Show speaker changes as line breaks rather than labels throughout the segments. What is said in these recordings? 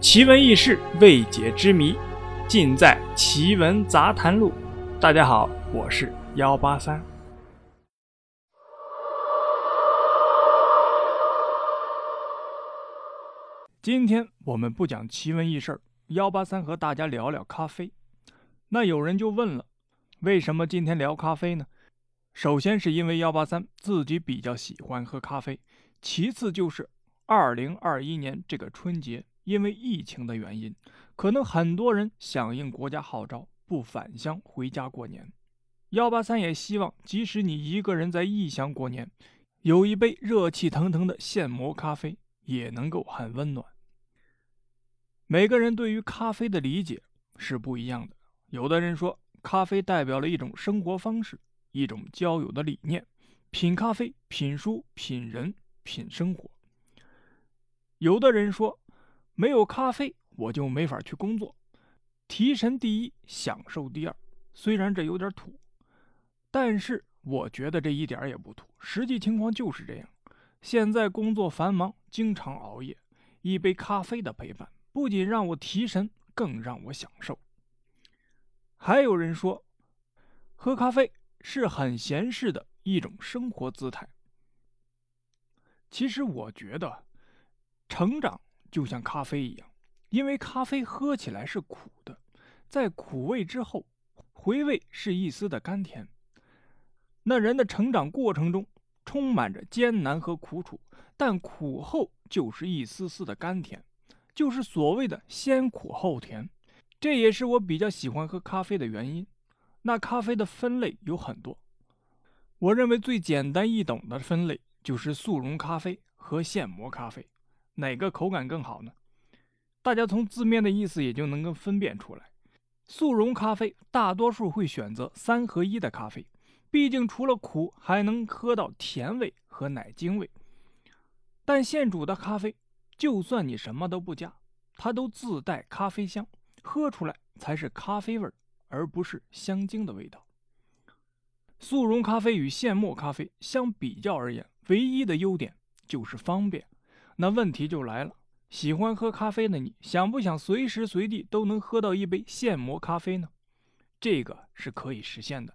奇闻异事、未解之谜，尽在《奇闻杂谈录》。大家好，我是幺八三。今天我们不讲奇闻异事，幺八三和大家聊聊咖啡。那有人就问了，为什么今天聊咖啡呢？首先是因为幺八三自己比较喜欢喝咖啡，其次就是二零二一年这个春节，因为疫情的原因，可能很多人响应国家号召不返乡回家过年。幺八三也希望，即使你一个人在异乡过年，有一杯热气腾腾的现磨咖啡。也能够很温暖。每个人对于咖啡的理解是不一样的。有的人说，咖啡代表了一种生活方式，一种交友的理念。品咖啡，品书，品人，品生活。有的人说，没有咖啡我就没法去工作。提神第一，享受第二。虽然这有点土，但是我觉得这一点也不土。实际情况就是这样。现在工作繁忙，经常熬夜，一杯咖啡的陪伴不仅让我提神，更让我享受。还有人说，喝咖啡是很闲适的一种生活姿态。其实我觉得，成长就像咖啡一样，因为咖啡喝起来是苦的，在苦味之后，回味是一丝的甘甜。那人的成长过程中。充满着艰难和苦楚，但苦后就是一丝丝的甘甜，就是所谓的先苦后甜。这也是我比较喜欢喝咖啡的原因。那咖啡的分类有很多，我认为最简单易懂的分类就是速溶咖啡和现磨咖啡，哪个口感更好呢？大家从字面的意思也就能够分辨出来。速溶咖啡大多数会选择三合一的咖啡。毕竟除了苦，还能喝到甜味和奶精味。但现煮的咖啡，就算你什么都不加，它都自带咖啡香，喝出来才是咖啡味儿而不是香精的味道。速溶咖啡与现磨咖啡相比较而言，唯一的优点就是方便。那问题就来了，喜欢喝咖啡的你，想不想随时随地都能喝到一杯现磨咖啡呢？这个是可以实现的。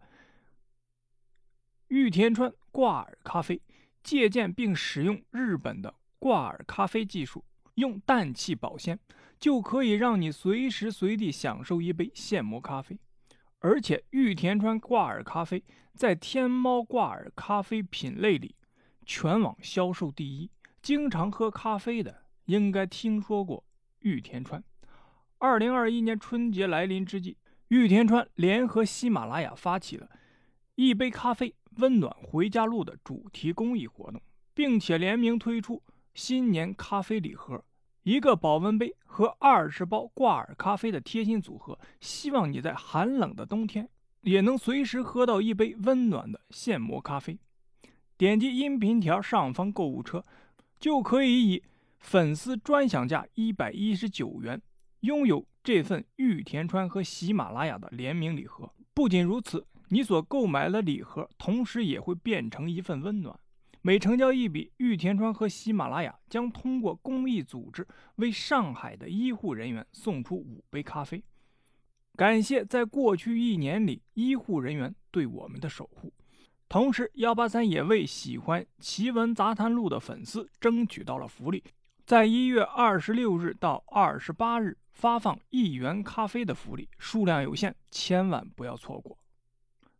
玉田川挂耳咖啡借鉴并使用日本的挂耳咖啡技术，用氮气保鲜，就可以让你随时随地享受一杯现磨咖啡。而且玉田川挂耳咖啡在天猫挂耳咖啡品类里全网销售第一，经常喝咖啡的应该听说过玉田川。二零二一年春节来临之际，玉田川联合喜马拉雅发起了一杯咖啡。温暖回家路的主题公益活动，并且联名推出新年咖啡礼盒，一个保温杯和二十包挂耳咖啡的贴心组合，希望你在寒冷的冬天也能随时喝到一杯温暖的现磨咖啡。点击音频条上方购物车，就可以以粉丝专享价一百一十九元拥有这份玉田川和喜马拉雅的联名礼盒。不仅如此。你所购买的礼盒，同时也会变成一份温暖。每成交一笔，玉田川和喜马拉雅将通过公益组织为上海的医护人员送出五杯咖啡，感谢在过去一年里医护人员对我们的守护。同时，幺八三也为喜欢《奇闻杂谈录》的粉丝争取到了福利，在一月二十六日到二十八日发放一元咖啡的福利，数量有限，千万不要错过。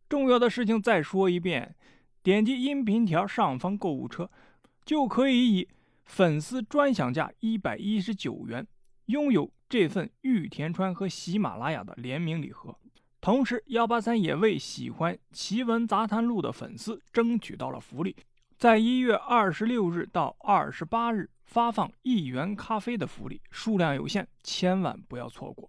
重要的事情再说一遍，点击音频条上方购物车，就可以以粉丝专享价一百一十九元拥有这份玉田川和喜马拉雅的联名礼盒。同时，幺八三也为喜欢《奇闻杂谈录》的粉丝争取到了福利，在一月二十六日到二十八日发放一元咖啡的福利，数量有限，千万不要错过。